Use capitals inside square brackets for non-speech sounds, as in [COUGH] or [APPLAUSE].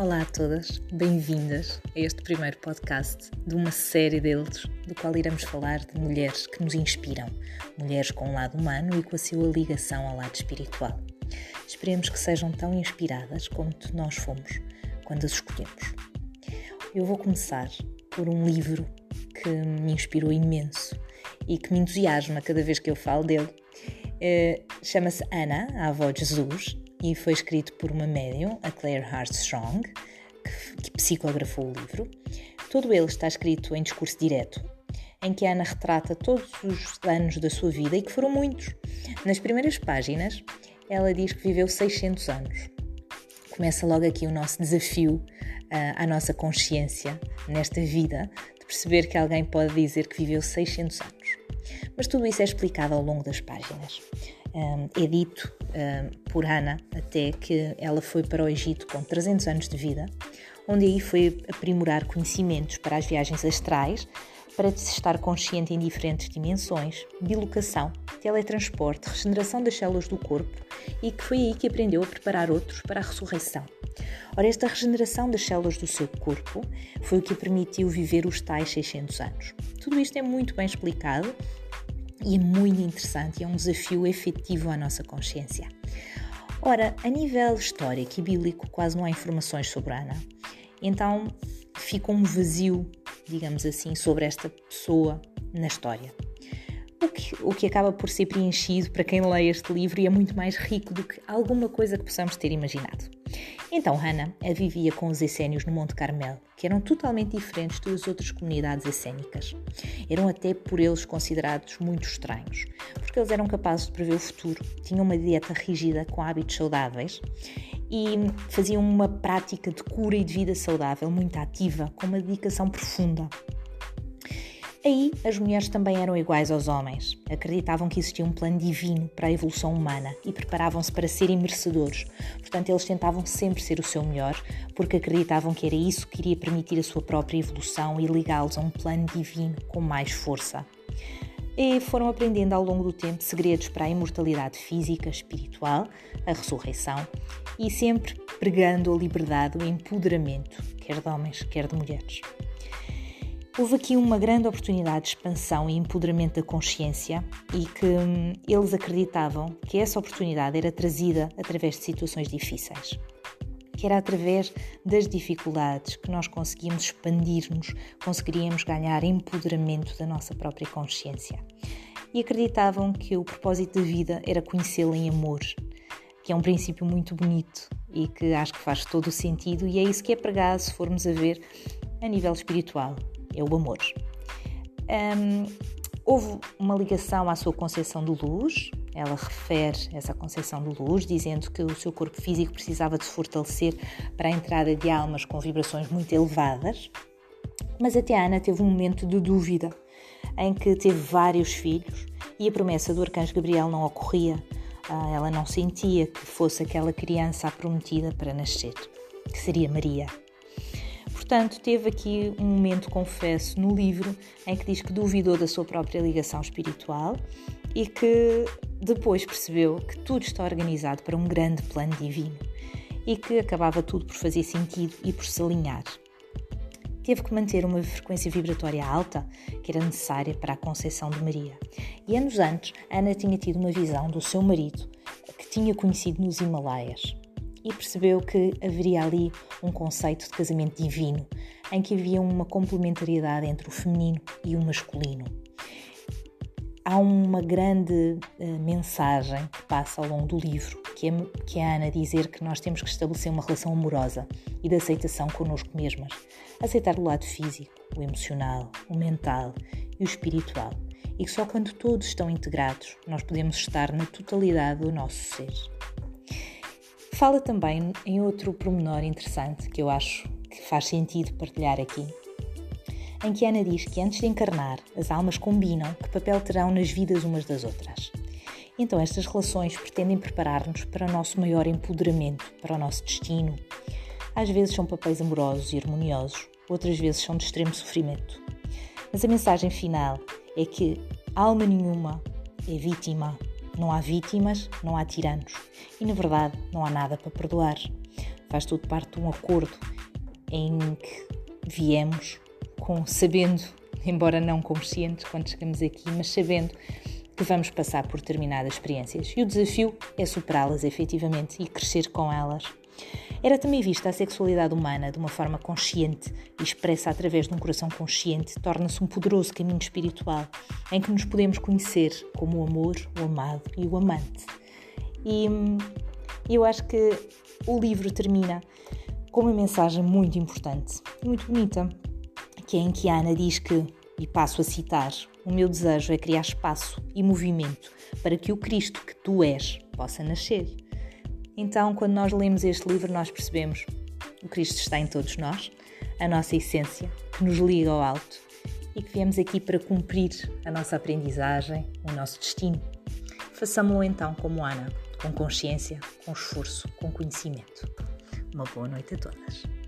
Olá a todas, bem-vindas a este primeiro podcast de uma série deles, do qual iremos falar de mulheres que nos inspiram, mulheres com um lado humano e com a sua ligação ao lado espiritual. Esperemos que sejam tão inspiradas como nós fomos quando as escolhemos. Eu vou começar por um livro que me inspirou imenso e que me entusiasma cada vez que eu falo dele. Uh, Chama-se Ana, a avó de Jesus, e foi escrito por uma médium, a Claire Armstrong, que, que psicografou o livro. Todo ele está escrito em discurso direto, em que Ana retrata todos os anos da sua vida e que foram muitos. Nas primeiras páginas, ela diz que viveu 600 anos. Começa logo aqui o nosso desafio uh, à nossa consciência nesta vida, de perceber que alguém pode dizer que viveu 600 anos. Mas tudo isso é explicado ao longo das páginas é dito por Ana até que ela foi para o Egito com 300 anos de vida, onde aí foi aprimorar conhecimentos para as viagens astrais, para estar consciente em diferentes dimensões, bilocação, teletransporte, regeneração das células do corpo e que foi aí que aprendeu a preparar outros para a ressurreição. Ora, esta regeneração das células do seu corpo foi o que permitiu viver os tais 600 anos. Tudo isto é muito bem explicado e é muito interessante e é um desafio efetivo à nossa consciência. Ora, a nível histórico e bíblico, quase não há informações sobre Ana, então fica um vazio, digamos assim, sobre esta pessoa na história. O que, o que acaba por ser preenchido para quem lê este livro e é muito mais rico do que alguma coisa que possamos ter imaginado. Então Hannah vivia com os essénios no Monte Carmelo, que eram totalmente diferentes das outras comunidades essénicas. Eram até por eles considerados muito estranhos, porque eles eram capazes de prever o futuro, tinham uma dieta rígida com hábitos saudáveis e faziam uma prática de cura e de vida saudável muito ativa, com uma dedicação profunda. Aí, as mulheres também eram iguais aos homens. Acreditavam que existia um plano divino para a evolução humana e preparavam-se para serem merecedores. Portanto, eles tentavam sempre ser o seu melhor, porque acreditavam que era isso que iria permitir a sua própria evolução e ligá-los a um plano divino com mais força. E foram aprendendo ao longo do tempo segredos para a imortalidade física, espiritual, a ressurreição e sempre pregando a liberdade, o empoderamento, quer de homens, quer de mulheres. Houve aqui uma grande oportunidade de expansão e empoderamento da consciência e que hum, eles acreditavam que essa oportunidade era trazida através de situações difíceis. Que era através das dificuldades que nós conseguíamos expandir-nos, conseguiríamos ganhar empoderamento da nossa própria consciência. E acreditavam que o propósito da vida era conhecê-la em amor, que é um princípio muito bonito e que acho que faz todo o sentido, e é isso que é pregado se formos a ver a nível espiritual, é o amor. Um, houve uma ligação à sua concepção de luz, ela refere essa concepção de luz, dizendo que o seu corpo físico precisava de se fortalecer para a entrada de almas com vibrações muito elevadas. Mas até a Ana teve um momento de dúvida, em que teve vários filhos e a promessa do arcanjo Gabriel não ocorria. Ah, ela não sentia que fosse aquela criança prometida para nascer, que seria Maria. Portanto, teve aqui um momento, confesso, no livro em que diz que duvidou da sua própria ligação espiritual e que depois percebeu que tudo está organizado para um grande plano divino e que acabava tudo por fazer sentido e por se alinhar. Teve que manter uma frequência vibratória alta que era necessária para a conceição de Maria. E anos antes, Ana tinha tido uma visão do seu marido que tinha conhecido nos Himalaias e percebeu que haveria ali um conceito de casamento divino, em que havia uma complementariedade entre o feminino e o masculino. Há uma grande uh, mensagem que passa ao longo do livro, que é, que é a Ana dizer que nós temos que estabelecer uma relação amorosa e de aceitação connosco mesmas. Aceitar o lado físico, o emocional, o mental e o espiritual. E que só quando todos estão integrados nós podemos estar na totalidade do nosso ser. Fala também em outro promenor interessante que eu acho que faz sentido partilhar aqui, em que Ana diz que antes de encarnar, as almas combinam que papel terão nas vidas umas das outras. Então, estas relações pretendem preparar-nos para o nosso maior empoderamento, para o nosso destino. Às vezes são papéis amorosos e harmoniosos, outras vezes são de extremo sofrimento. Mas a mensagem final é que alma nenhuma é vítima não há vítimas, não há tiranos. E na verdade, não há nada para perdoar. faz tudo parte de um acordo em que viemos com sabendo, [LAUGHS] embora não consciente quando chegamos aqui, mas sabendo que vamos passar por determinadas experiências. E o desafio é superá-las efetivamente e crescer com elas. Era também vista a sexualidade humana de uma forma consciente e expressa através de um coração consciente, torna-se um poderoso caminho espiritual em que nos podemos conhecer como o amor, o amado e o amante. E eu acho que o livro termina com uma mensagem muito importante e muito bonita, que é em que Ana diz que, e passo a citar, o meu desejo é criar espaço e movimento para que o Cristo que tu és possa nascer. Então, quando nós lemos este livro, nós percebemos o Cristo está em todos nós, a nossa essência, que nos liga ao alto e que viemos aqui para cumprir a nossa aprendizagem, o nosso destino. Façamo-lo então como Ana, com consciência, com esforço, com conhecimento. Uma boa noite a todas.